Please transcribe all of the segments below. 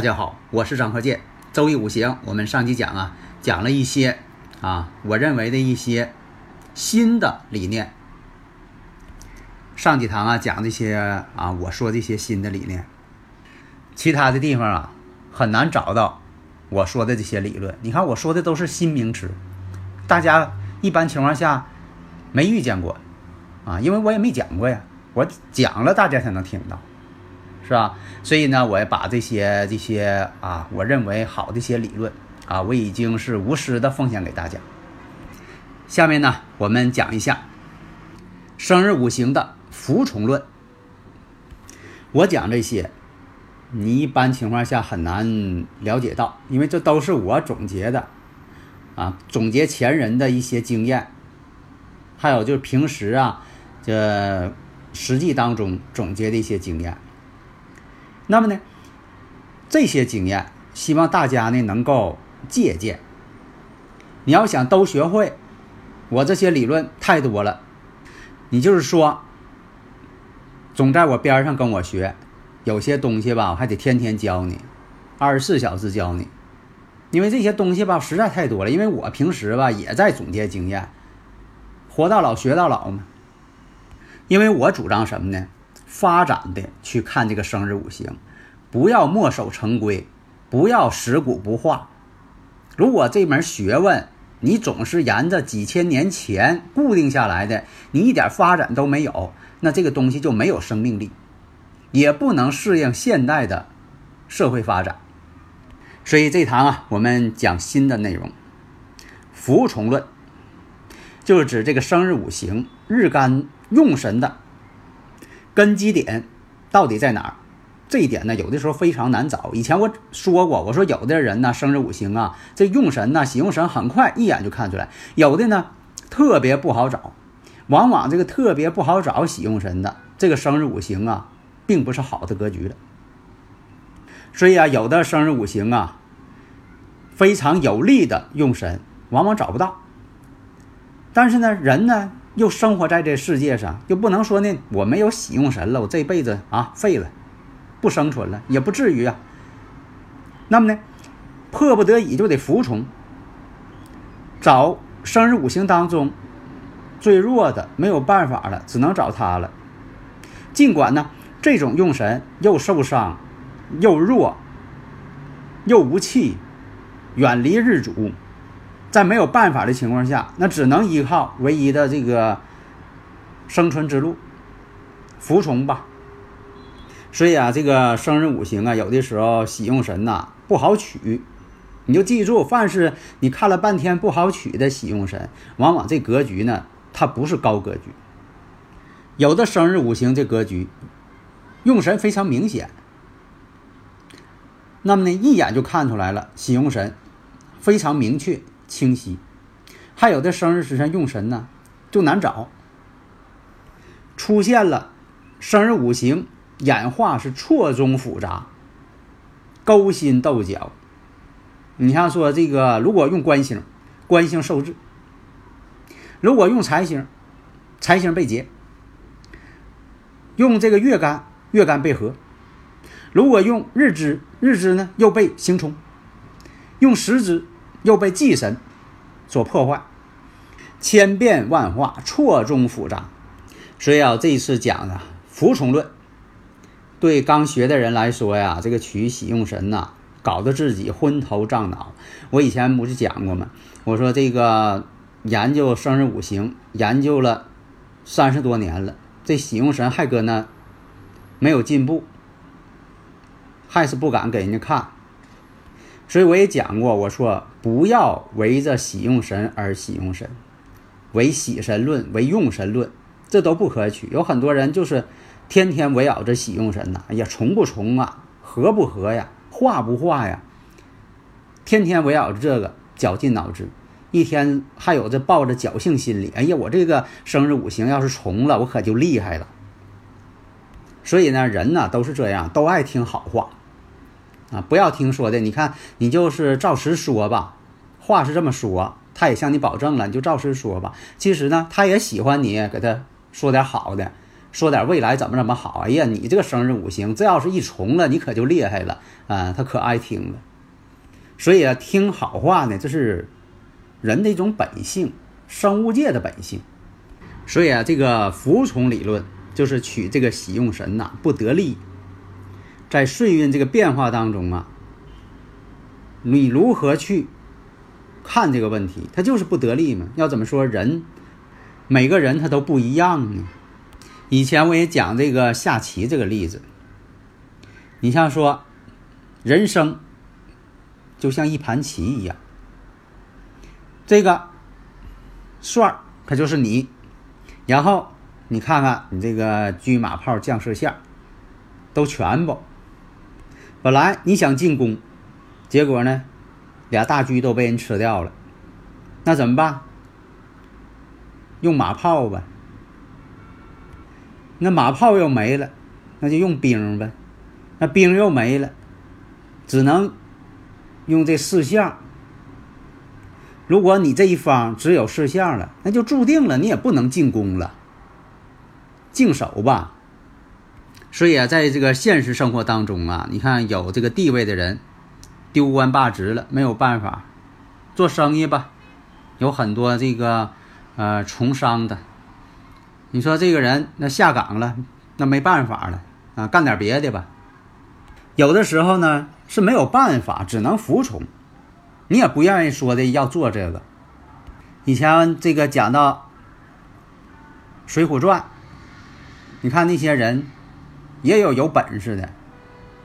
大家好，我是张克建。周易五行，我们上期讲啊，讲了一些啊，我认为的一些新的理念。上几堂啊，讲这些啊，我说这些新的理念，其他的地方啊，很难找到我说的这些理论。你看我说的都是新名词，大家一般情况下没遇见过啊，因为我也没讲过呀，我讲了大家才能听到。是吧？所以呢，我也把这些这些啊，我认为好的一些理论啊，我已经是无私的奉献给大家。下面呢，我们讲一下生日五行的服从论。我讲这些，你一般情况下很难了解到，因为这都是我总结的啊，总结前人的一些经验，还有就是平时啊，这实际当中总结的一些经验。那么呢，这些经验希望大家呢能够借鉴。你要想都学会，我这些理论太多了，你就是说，总在我边上跟我学，有些东西吧，我还得天天教你，二十四小时教你，因为这些东西吧实在太多了。因为我平时吧也在总结经验，活到老学到老嘛。因为我主张什么呢？发展的去看这个生日五行，不要墨守成规，不要食古不化。如果这门学问你总是沿着几千年前固定下来的，你一点发展都没有，那这个东西就没有生命力，也不能适应现代的社会发展。所以这堂啊，我们讲新的内容，服从论，就是指这个生日五行日干用神的。根基点到底在哪儿？这一点呢，有的时候非常难找。以前我说过，我说有的人呢，生日五行啊，这用神呢，喜用神很快一眼就看出来；有的呢，特别不好找。往往这个特别不好找喜用神的这个生日五行啊，并不是好的格局的。所以啊，有的生日五行啊，非常有利的用神，往往找不到。但是呢，人呢？又生活在这世界上，又不能说呢，我没有喜用神了，我这辈子啊废了，不生存了，也不至于啊。那么呢，迫不得已就得服从，找生日五行当中最弱的，没有办法了，只能找他了。尽管呢，这种用神又受伤，又弱，又无气，远离日主。在没有办法的情况下，那只能依靠唯一的这个生存之路，服从吧。所以啊，这个生日五行啊，有的时候喜用神呐不好取，你就记住，凡是你看了半天不好取的喜用神，往往这格局呢，它不是高格局。有的生日五行这格局用神非常明显，那么呢，一眼就看出来了，喜用神非常明确。清晰，还有的生日时辰用神呢，就难找。出现了生日五行演化是错综复杂，勾心斗角。你像说这个，如果用官星，官星受制；如果用财星，财星被劫；用这个月干，月干被合；如果用日支，日支呢又被刑冲；用时支。又被忌神所破坏，千变万化，错综复杂。所以啊，这一次讲的服从论，对刚学的人来说呀，这个取喜用神呐，搞得自己昏头胀脑。我以前不是讲过吗？我说这个研究生日五行，研究了三十多年了，这喜用神还搁那没有进步，还是不敢给人家看。所以我也讲过，我说不要围着喜用神而喜用神，唯喜神论，唯用神论，这都不可取。有很多人就是天天围绕着喜用神呐，哎呀，重不重啊，合不合呀，化不化呀，天天围绕着这个绞尽脑汁，一天还有这抱着侥幸心理，哎呀，我这个生日五行要是重了，我可就厉害了。所以呢，人呢都是这样，都爱听好话。啊，不要听说的，你看你就是照实说吧，话是这么说，他也向你保证了，你就照实说吧。其实呢，他也喜欢你给他说点好的，说点未来怎么怎么好。哎呀，你这个生日五行，这要是一重了，你可就厉害了啊，他可爱听了。所以啊，听好话呢，这是人的一种本性，生物界的本性。所以啊，这个服从理论就是取这个喜用神呐不得力。在岁运这个变化当中啊，你如何去看这个问题？他就是不得力嘛。要怎么说人？每个人他都不一样呢。以前我也讲这个下棋这个例子。你像说，人生就像一盘棋一样，这个帅他就是你，然后你看看你这个车马炮将士线都全部。本来你想进攻，结果呢，俩大车都被人吃掉了，那怎么办？用马炮吧。那马炮又没了，那就用兵呗。那兵又没了，只能用这四象。如果你这一方只有四象了，那就注定了你也不能进攻了，静守吧。所以啊，在这个现实生活当中啊，你看有这个地位的人丢官罢职了，没有办法做生意吧？有很多这个呃从商的，你说这个人那下岗了，那没办法了啊，干点别的吧。有的时候呢是没有办法，只能服从，你也不愿意说的要做这个。以前这个讲到《水浒传》，你看那些人。也有有本事的，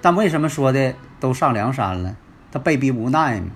但为什么说的都上梁山了？他被逼无奈嘛。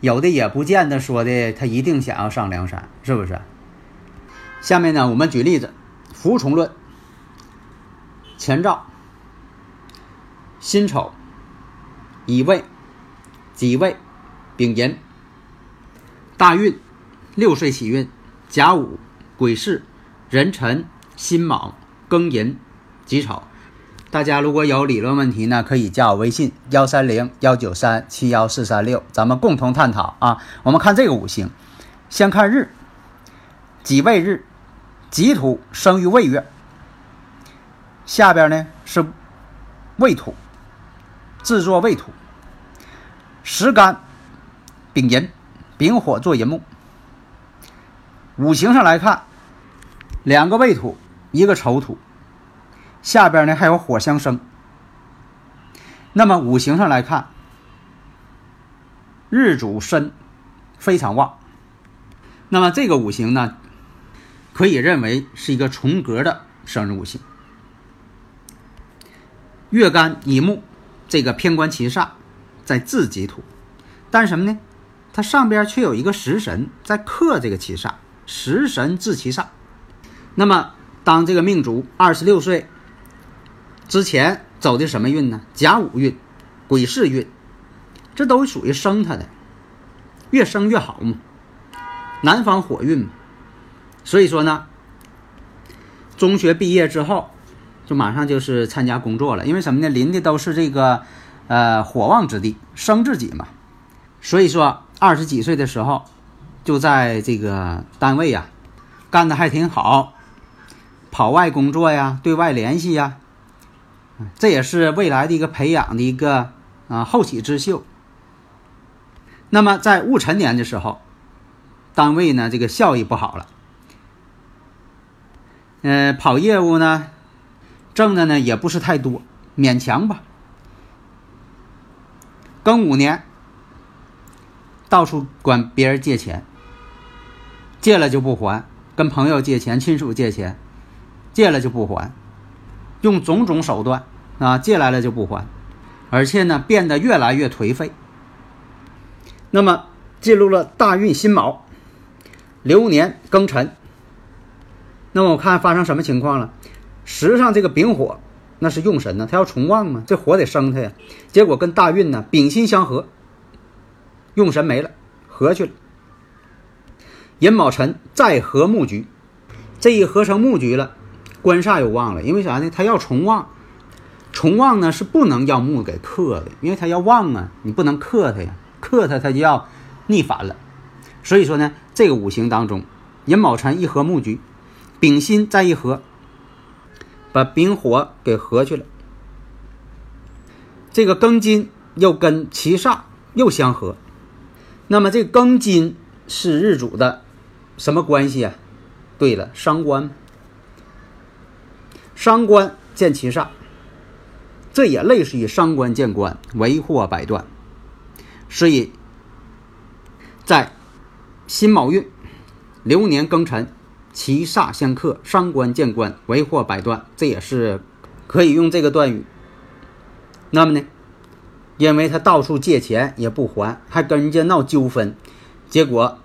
有的也不见得说的他一定想要上梁山，是不是？下面呢，我们举例子：服从论。前兆：辛丑、乙未、己未、丙寅。大运：六岁起运：甲午、癸巳、壬辰、辛卯、庚寅、己丑。大家如果有理论问题呢，可以加我微信幺三零幺九三七幺四三六，咱们共同探讨啊。我们看这个五行，先看日，己未日，己土生于未月，下边呢是未土，制作未土，时干丙寅，丙火做寅木。五行上来看，两个未土，一个丑土。下边呢还有火相生，那么五行上来看，日主申非常旺，那么这个五行呢，可以认为是一个重格的生日五行。月干乙木，这个偏官七煞在自己土，但是什么呢？它上边却有一个食神在克这个七煞，食神自七煞。那么当这个命主二十六岁。之前走的什么运呢？甲午运、癸巳运，这都属于生他的，越生越好嘛。南方火运嘛，所以说呢，中学毕业之后就马上就是参加工作了，因为什么呢？临的都是这个呃火旺之地，生自己嘛。所以说二十几岁的时候就在这个单位呀干的还挺好，跑外工作呀，对外联系呀。这也是未来的一个培养的一个啊后起之秀。那么在戊辰年的时候，单位呢这个效益不好了，嗯，跑业务呢挣的呢也不是太多，勉强吧。庚午年，到处管别人借钱，借了就不还，跟朋友借钱、亲属借钱，借了就不还。用种种手段啊，借来了就不还，而且呢，变得越来越颓废，那么进入了大运辛卯，流年庚辰。那么我看发生什么情况了？实际上这个丙火那是用神呢，他要重旺嘛，这火得生他呀。结果跟大运呢丙辛相合，用神没了，合去了。寅卯辰再合木局，这一合成木局了，官煞又旺了。因为啥呢？它要重旺，重旺呢是不能要木给克的，因为它要旺啊，你不能克它呀，克它它就要逆反了。所以说呢，这个五行当中，寅卯辰一合木局。丙辛再一合，把丙火给合去了。这个庚金又跟七煞又相合，那么这庚金是日主的什么关系啊？对了，伤官。伤官见其煞，这也类似于伤官见官，为祸百端。所以，在辛卯运流年庚辰。其煞相克，伤官见官，为祸百端，这也是可以用这个断语。那么呢，因为他到处借钱也不还，还跟人家闹纠纷，结果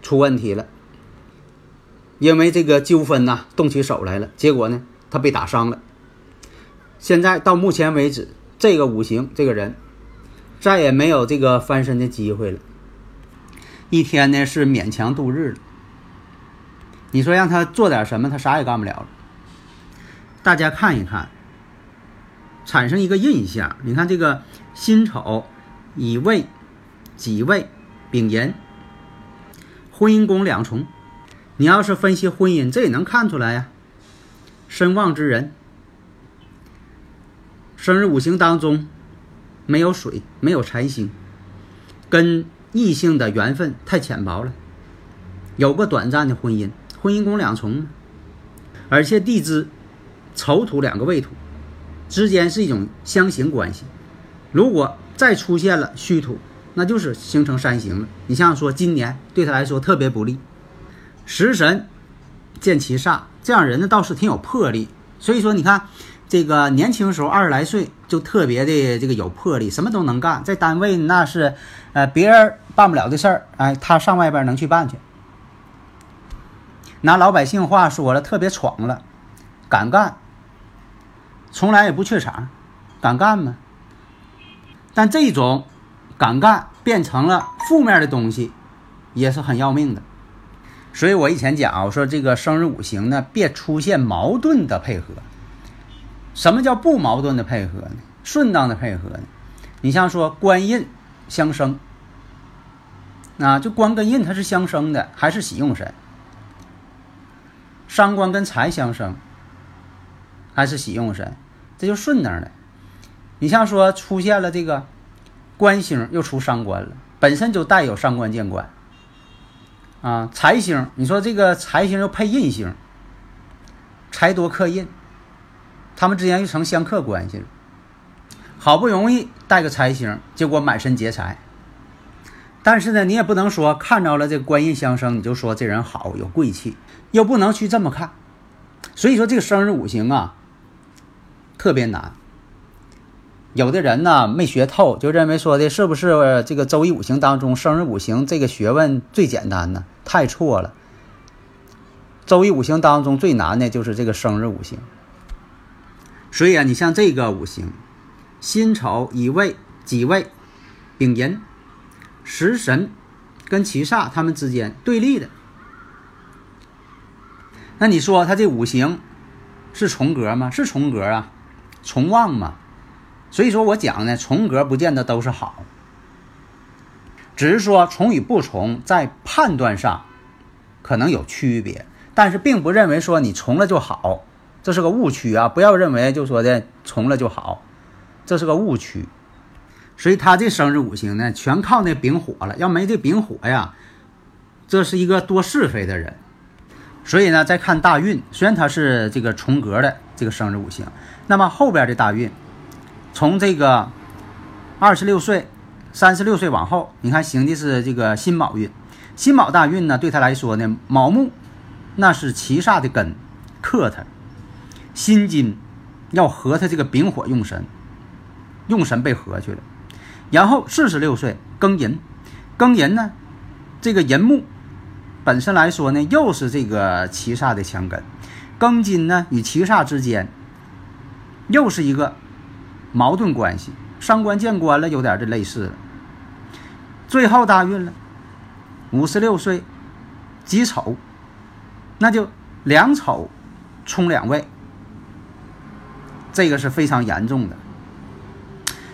出问题了。因为这个纠纷呐，动起手来了，结果呢，他被打伤了。现在到目前为止，这个五行这个人再也没有这个翻身的机会了，一天呢是勉强度日了。你说让他做点什么，他啥也干不了了。大家看一看，产生一个印象。你看这个辛丑、乙未、己未、丙寅，婚姻宫两重。你要是分析婚姻，这也能看出来呀。身旺之人，生日五行当中没有水，没有财星，跟异性的缘分太浅薄了，有个短暂的婚姻。婚姻宫两重，而且地支丑土两个未土之间是一种相刑关系。如果再出现了戌土，那就是形成三刑了。你像说今年对他来说特别不利。食神见其煞，这样人呢倒是挺有魄力。所以说你看这个年轻时候二十来岁就特别的这个有魄力，什么都能干。在单位那是呃别人办不了的事儿，哎，他上外边能去办去。拿老百姓话说了，特别闯了，敢干，从来也不怯场，敢干吗？但这种敢干变成了负面的东西，也是很要命的。所以我以前讲啊，我说这个生日五行呢，别出现矛盾的配合。什么叫不矛盾的配合呢？顺当的配合。呢？你像说官印相生，啊，就官跟印它是相生的，还是喜用神？伤官跟财相生，还是喜用神，这就顺当的。你像说出现了这个官星又出伤官了，本身就带有伤官见官啊。财星，你说这个财星又配印星，财多克印，他们之间又成相克关系了。好不容易带个财星，结果满身劫财。但是呢，你也不能说看着了这个官印相生，你就说这人好有贵气。又不能去这么看，所以说这个生日五行啊特别难。有的人呢没学透，就认为说的是不是这个周易五行当中生日五行这个学问最简单呢？太错了。周易五行当中最难的就是这个生日五行。所以啊，你像这个五行，辛丑、乙未、己未、丙寅、食神跟七煞他们之间对立的。那你说他这五行是重格吗？是重格啊，重旺嘛。所以说我讲呢，重格不见得都是好，只是说重与不重在判断上可能有区别，但是并不认为说你重了就好，这是个误区啊！不要认为就说的重了就好，这是个误区。所以他这生日五行呢，全靠那丙火了，要没这丙火呀，这是一个多是非的人。所以呢，再看大运，虽然他是这个重格的这个生日五行，那么后边的大运，从这个二十六岁、三十六岁往后，你看行的是这个辛卯运，辛卯大运呢，对他来说呢，卯木那是七煞的根，克他，辛金要合他这个丙火用神，用神被合去了，然后四十六岁庚寅，庚寅呢，这个寅木本身来说呢，又是这个七煞的强根。庚金呢与七煞之间又是一个矛盾关系，伤官见官了，有点这类似了。最后大运了，五十六岁己丑，那就两丑冲两位，这个是非常严重的。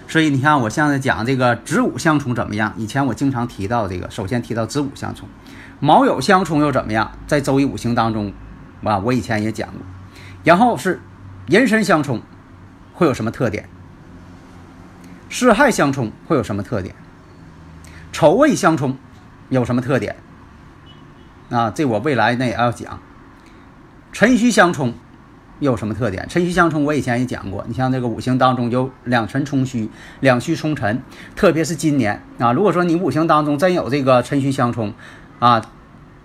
所以你看，我现在讲这个子午相冲怎么样？以前我经常提到这个，首先提到子午相冲，卯酉相冲又怎么样？在周易五行当中，啊，我以前也讲过。然后是寅申相冲，会有什么特点？巳亥相冲会有什么特点？丑未相冲有什么特点？啊，这我未来那也要讲。辰戌相冲。有什么特点？辰戌相冲，我以前也讲过。你像这个五行当中有两辰冲戌，两戌冲辰，特别是今年啊。如果说你五行当中真有这个辰戌相冲，啊，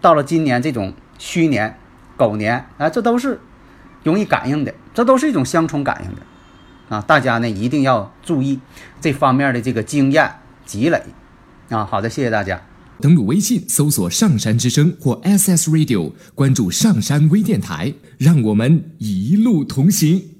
到了今年这种戌年、狗年，啊，这都是容易感应的，这都是一种相冲感应的啊。大家呢一定要注意这方面的这个经验积累啊。好的，谢谢大家。登录微信搜索“上山之声”或 SS Radio，关注上山微电台，让我们一路同行。